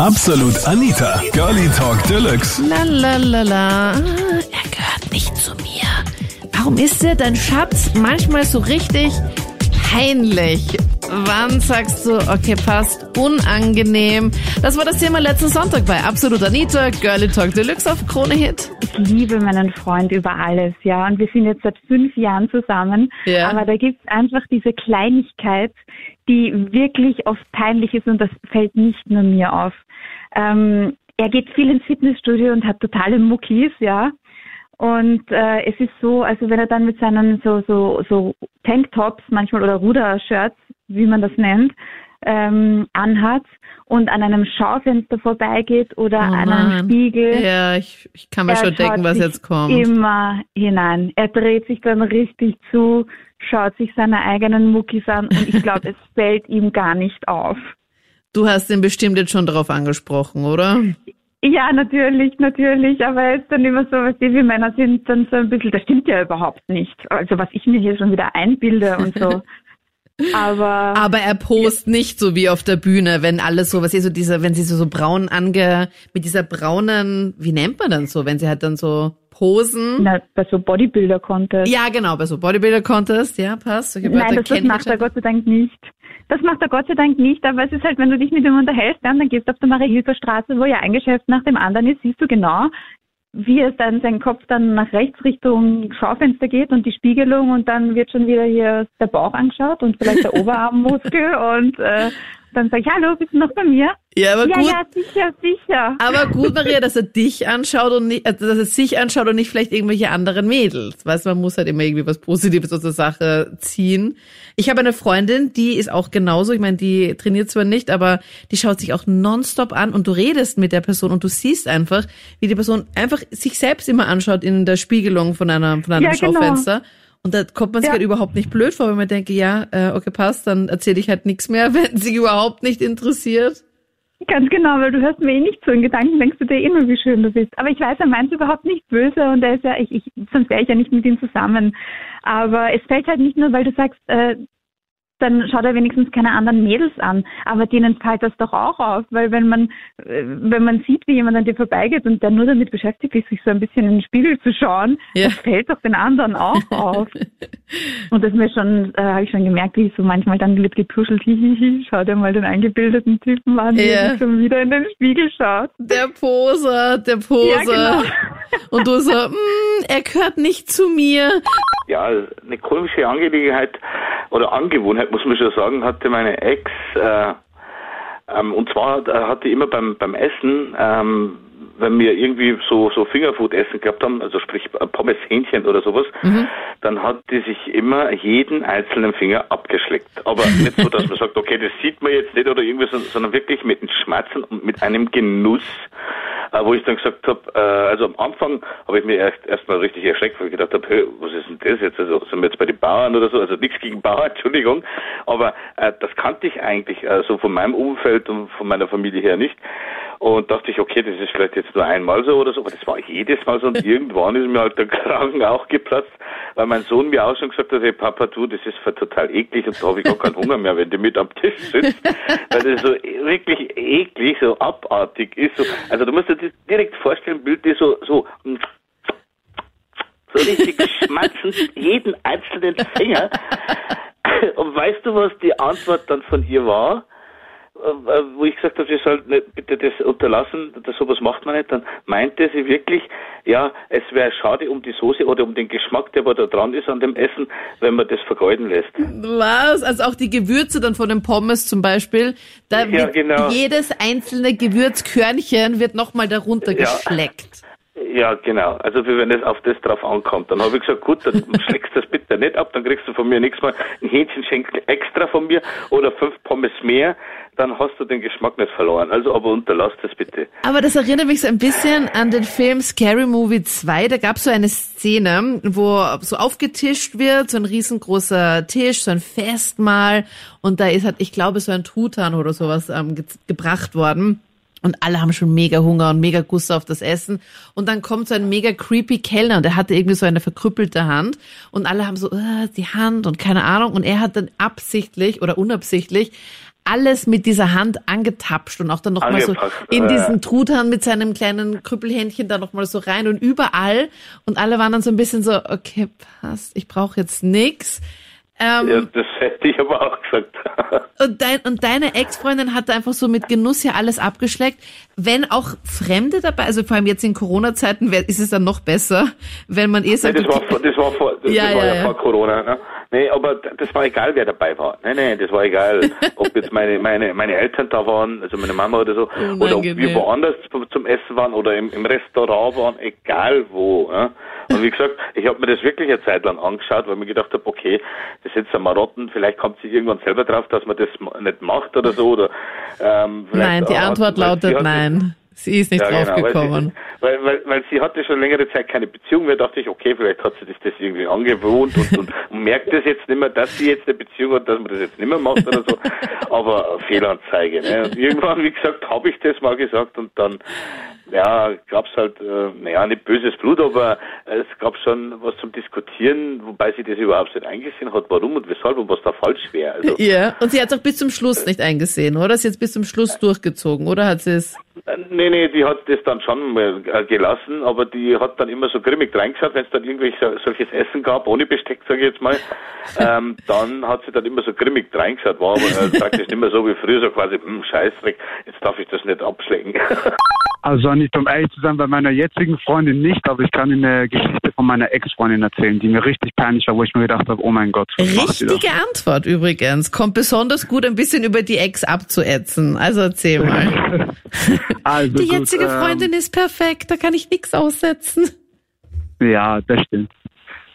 Absolut Anita, Girlie Talk Deluxe. La la la la. Er gehört nicht zu mir. Warum ist dir dein Schatz manchmal so richtig peinlich? Wann sagst du, okay, passt, unangenehm? Das war das Thema letzten Sonntag bei Absolut Anita, Girlie Talk Deluxe auf Krone Hit. Ich liebe meinen Freund über alles, ja. Und wir sind jetzt seit fünf Jahren zusammen. Ja. Aber da gibt's einfach diese Kleinigkeit, die wirklich oft peinlich ist und das fällt nicht nur mir auf. Ähm, er geht viel ins Fitnessstudio und hat totale Muckis, ja. Und äh, es ist so, also wenn er dann mit seinen so so so Tanktops manchmal oder Rudershirts, wie man das nennt, ähm, anhat und an einem Schaufenster vorbeigeht oder Oh an einem. Spiegel, Ja, ich, ich kann mir er schon denken, was jetzt kommt. Immer hinein. Er dreht sich dann richtig zu, schaut sich seine eigenen Muckis an und ich glaube, es fällt ihm gar nicht auf. Du hast ihn bestimmt jetzt schon darauf angesprochen, oder? Ja, natürlich, natürlich, aber er ist dann immer so, was die wie Männer sind, dann so ein bisschen, das stimmt ja überhaupt nicht. Also was ich mir hier schon wieder einbilde und so. Aber, Aber er post nicht so wie auf der Bühne, wenn alles so, was ist so diese, wenn sie so, so braun ange, mit dieser braunen, wie nennt man dann so, wenn sie halt dann so posen? na, bei so Bodybuilder-Contest. Ja, genau, bei so Bodybuilder Contest, ja, passt. Solche Nein, das, das macht er. Gott sei Dank nicht. Das macht er Gott sei Dank nicht, aber es ist halt, wenn du dich mit ihm unterhältst, und dann gehst du auf der Marie-Hilfer-Straße, wo ja ein Geschäft nach dem anderen ist, siehst du genau, wie es dann sein Kopf dann nach rechts Richtung Schaufenster geht und die Spiegelung und dann wird schon wieder hier der Bauch angeschaut und vielleicht der Oberarmmuskel und äh, dann sag ich, hallo, bist du noch bei mir? Ja, aber ja, gut. ja, sicher, sicher. Aber gut, Maria, dass er dich anschaut und nicht, also dass er sich anschaut und nicht vielleicht irgendwelche anderen Mädels. Weißt man muss halt immer irgendwie was Positives aus der Sache ziehen. Ich habe eine Freundin, die ist auch genauso. Ich meine, die trainiert zwar nicht, aber die schaut sich auch nonstop an und du redest mit der Person und du siehst einfach, wie die Person einfach sich selbst immer anschaut in der Spiegelung von einer, von einem Ja, genau. Und da kommt man sich Ja. halt überhaupt nicht blöd vor, wenn man denke, ja, äh, okay, passt, dann erzähle ich halt nichts mehr, wenn sie überhaupt nicht interessiert. Ganz genau, weil du hörst mir eh nicht zu. In Gedanken denkst du dir immer, wie schön du bist. Aber ich weiß, er meint überhaupt nicht böse und er ist ja, ich, ich, sonst wäre ich ja nicht mit ihm zusammen. Aber es fällt halt nicht nur, weil du sagst, äh, dann schaut er wenigstens keine anderen Mädels an. Aber denen fällt das doch auch auf, weil wenn man, äh, wenn man sieht, wie jemand an dir vorbeigeht und der nur damit beschäftigt ist, sich so ein bisschen in den Spiegel zu schauen, Ja. das fällt doch den anderen auch auf. Und das mir schon, äh, habe ich schon gemerkt, wie so manchmal dann wird getuschelt, hihihi, schau dir mal den eingebildeten Typen an, Ja. er sich schon wieder in den Spiegel schaut. Der Poser, der Poser. Ja, genau. Und du so, mm, er gehört nicht zu mir. Ja, eine komische Angelegenheit oder Angewohnheit, muss man schon sagen, hatte meine Ex. Äh, ähm, und zwar äh, hat die immer beim, beim Essen, ähm, wenn wir irgendwie so, so Fingerfood-Essen gehabt haben, also sprich äh, Pommes Hähnchen oder sowas, dann hat die sich immer jeden einzelnen Finger abgeschleckt. Aber nicht so, dass man sagt, okay, das sieht man jetzt nicht oder irgendwie, so, sondern wirklich mit einem Schmerzen und mit einem Genuss, äh, wo ich dann gesagt habe, äh, also am Anfang habe ich mir erst erstmal richtig erschreckt, weil ich gedacht habe, hey, was ist denn das jetzt? Also sind wir jetzt bei den Bauern oder so? Also nichts gegen Bauern, Entschuldigung, aber äh, das kannte ich eigentlich so von meinem Umfeld und von meiner Familie her nicht. Und dachte ich, okay, das ist vielleicht jetzt nur einmal so oder so, aber das war jedes Mal so und irgendwann ist mir halt der Kragen auch geplatzt, weil mein Sohn mir auch schon gesagt hat, hey Papa, du, das ist total eklig und da habe ich gar keinen Hunger mehr, wenn du mit am Tisch sitzt, weil das so wirklich eklig, so abartig ist. So, also du musst dir das direkt vorstellen, Bild, die so, so, so richtig schmatzend jeden einzelnen Finger. Und weißt du, was die Antwort dann von ihr war? Äh, wo ich gesagt habe, sie soll nicht, bitte das unterlassen, das, sowas macht man nicht, dann meinte sie wirklich, ja, es wäre schade um die Soße oder um den Geschmack, der aber da dran ist an dem Essen, wenn man das vergeuden lässt. Was? Also auch die Gewürze dann von den Pommes zum Beispiel. Da Ja, wird genau. jedes einzelne Gewürzkörnchen wird nochmal darunter Ja. geschleckt. Ja, genau. Also wie wenn es auf das drauf ankommt. Dann habe ich gesagt, gut, dann schlägst das bitte nicht ab, dann kriegst du von mir nächstes Mal ein Hähnchenschenkel extra von mir oder fünf Pommes mehr, dann hast du den Geschmack nicht verloren. Also aber unterlass das bitte. Aber das erinnert mich so ein bisschen an den Film Scary Movie 2. Da gab es so eine Szene, wo so aufgetischt wird, so ein riesengroßer Tisch, so ein Festmahl. Und da ist halt, ich glaube, so ein Truthahn oder sowas ähm, ge gebracht worden. Und alle haben schon mega Hunger und mega Gusto auf das Essen. Und dann kommt so ein mega creepy Kellner und der hatte irgendwie so eine verkrüppelte Hand. Und alle haben so, äh, die Hand und keine Ahnung. Und er hat dann absichtlich oder unabsichtlich alles mit dieser Hand angetapscht und auch dann nochmal so in diesen Truthahn mit seinem kleinen Krüppelhändchen da nochmal so rein und überall. Und alle waren dann so ein bisschen so, okay, passt, ich brauche jetzt nix. Ähm, Ja, das hätte ich aber auch gesagt. und, dein, und deine Ex-Freundin hat einfach so mit Genuss ja alles abgeschleckt. Wenn auch Fremde dabei, also vor allem jetzt in Corona-Zeiten ist es dann noch besser, wenn man eh Nee, sagt, das war, das war, vor, das, Ja, das war ja, ja, vor Corona. Ne? Nee, aber das war egal, wer dabei war. Nee, nee, das war egal, ob jetzt meine, meine, meine Eltern da waren, also meine Mama oder so, oder ob wir Unangenehm. woanders zum- Essen waren oder im, im Restaurant waren, egal wo. Ja? Und wie gesagt, ich habe mir das wirklich eine Zeit lang angeschaut, weil ich mir gedacht habe, okay, das jetzt ein Marotten, vielleicht kommt sie irgendwann selber drauf, dass man das nicht macht oder so. Oder, ähm, vielleicht nein, die Antwort lautet hat- nein. Sie ist nicht ja, genau, draufgekommen. Weil, sie, weil, weil, weil sie hatte schon längere Zeit keine Beziehung mehr, dachte ich, okay, vielleicht hat sie sich das irgendwie angewohnt und, und, und merkt das jetzt nicht mehr, dass sie jetzt eine Beziehung hat, dass man das jetzt nicht mehr macht oder so. Aber Fehlanzeige. Ne? Und irgendwann, wie gesagt, habe ich das mal gesagt und dann ja, gab's halt, äh, naja, nicht böses Blut, aber es gab schon was zum Diskutieren, wobei sie das überhaupt nicht eingesehen hat, warum und weshalb und was da falsch wäre. Also, Ja, und sie hat es auch bis zum Schluss nicht eingesehen, oder? Sie hat es bis zum Schluss durchgezogen, oder hat sie es? Nee, nee, die hat das dann schon mal gelassen, aber die hat dann immer so grimmig reingeschaut, wenn es dann irgendwie so, solches Essen gab, ohne Besteck, sage ich jetzt mal, ähm, dann hat sie dann immer so grimmig reingeschaut, war aber äh, praktisch nicht mehr so wie früher, so quasi, hm, Scheißdreck, jetzt darf ich das nicht abschlecken. Also nicht um ehrlich zu sein, bei meiner jetzigen Freundin nicht, aber ich kann Ihnen eine Geschichte von meiner Ex-Freundin erzählen, die mir richtig peinlich war, wo ich mir gedacht habe, oh mein Gott? Richtige Antwort übrigens. Kommt besonders gut, ein bisschen über die Ex abzuätzen. Also erzähl mal. Also Die gut, jetzige ähm, Freundin ist perfekt, da kann ich nichts aussetzen. Ja, das stimmt.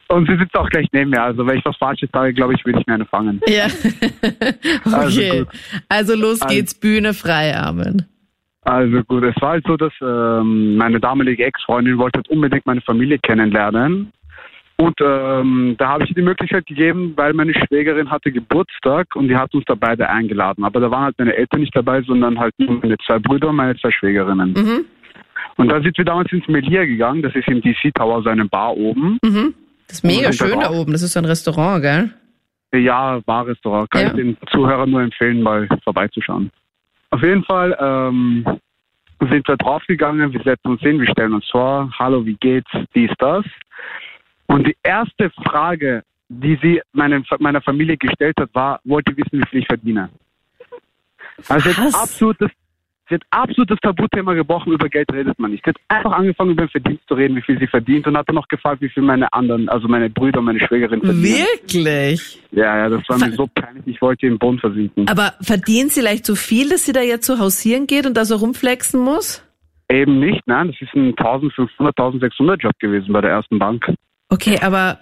Und sie sitzt auch gleich neben mir, also wenn ich was Falsches sage, glaube ich, würde ich mir eine fangen. Ja. Also okay. gut. Also los Also- geht's, Bühne frei, Amen. Also gut, es war halt so, dass ähm, meine damalige Ex-Freundin wollte halt unbedingt meine Familie kennenlernen. Und ähm, da habe ich ihr die Möglichkeit gegeben, weil meine Schwägerin hatte Geburtstag und die hat uns da beide eingeladen. Aber da waren halt meine Eltern nicht dabei, sondern halt nur meine zwei Brüder und meine zwei Schwägerinnen. Mhm. Und da sind wir damals ins Melia gegangen, das ist im DC Tower, so eine Bar oben. Mhm. Das ist mega schön da oben. Das ist so ein Restaurant, gell? Ja, Barrestaurant. Kann Ja. ich den Zuhörern nur empfehlen, mal vorbeizuschauen. Auf jeden Fall ähm, sind wir draufgegangen, wir setzen uns hin, wir stellen uns vor, hallo, wie geht's, dies, das. Und die erste Frage, die sie meine, meiner Familie gestellt hat, war, wollt ihr wissen, wie viel ich verdiene? Also sie hat absolut das, sie hat absolut das Tabuthema gebrochen, über Geld redet man nicht. Sie hat einfach angefangen, über den Verdienst zu reden, wie viel sie verdient und hat dann noch gefragt, wie viel meine anderen, also meine Brüder und meine Schwägerin verdienen. Wirklich? Ja, ja, das war mir so peinlich, ich wollte im Boden versinken. Aber verdient sie vielleicht so viel, dass sie da jetzt so hausieren geht und da so rumflexen muss? Eben nicht, nein, das ist ein 1500, 1600 Job gewesen bei der ersten Bank. Okay, aber,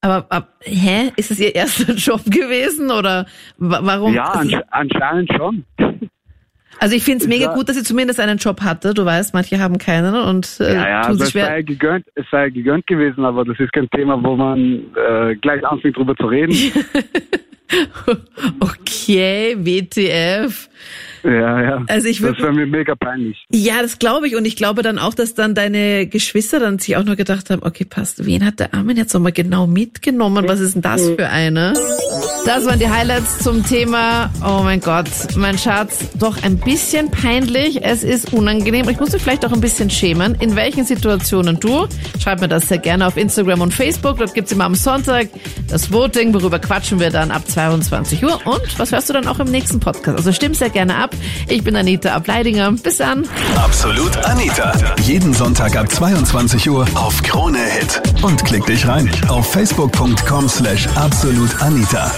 aber, aber hä? Ist es ihr erster Job gewesen oder wa- warum? Ja, ansch anscheinend schon. Also ich finde es mega gut, dass sie zumindest einen Job hatte. Du weißt, manche haben keinen und äh, Ja, ja, tun also sich es sei schwer. gegönnt, es sei gegönnt gewesen, aber das ist kein Thema, wo man äh, gleich anfängt drüber zu reden. Okay, WTF. Ja, ja. Also ich das würd- wäre mir mega peinlich. Ja, das glaube ich. Und ich glaube dann auch, dass dann deine Geschwister dann sich auch nur gedacht haben, okay, passt, wen hat der Armin jetzt nochmal genau mitgenommen? Was ist denn das für eine? Das waren die Highlights zum Thema, oh mein Gott, mein Schatz, doch ein bisschen peinlich. Es ist unangenehm. Ich muss mich vielleicht auch ein bisschen schämen. In welchen Situationen du? Schreib mir das sehr gerne auf Instagram und Facebook. Dort gibt's immer am Sonntag das Voting. Worüber quatschen wir dann ab 22 Uhr? Und was hörst du dann auch im nächsten Podcast? Also stimm sehr gerne ab. Ich bin Anita Ableidinger. Bis dann. Absolut Anita. Jeden Sonntag ab 22 Uhr auf Krone Hit. Und klick dich rein auf facebook.com slash absolutanita.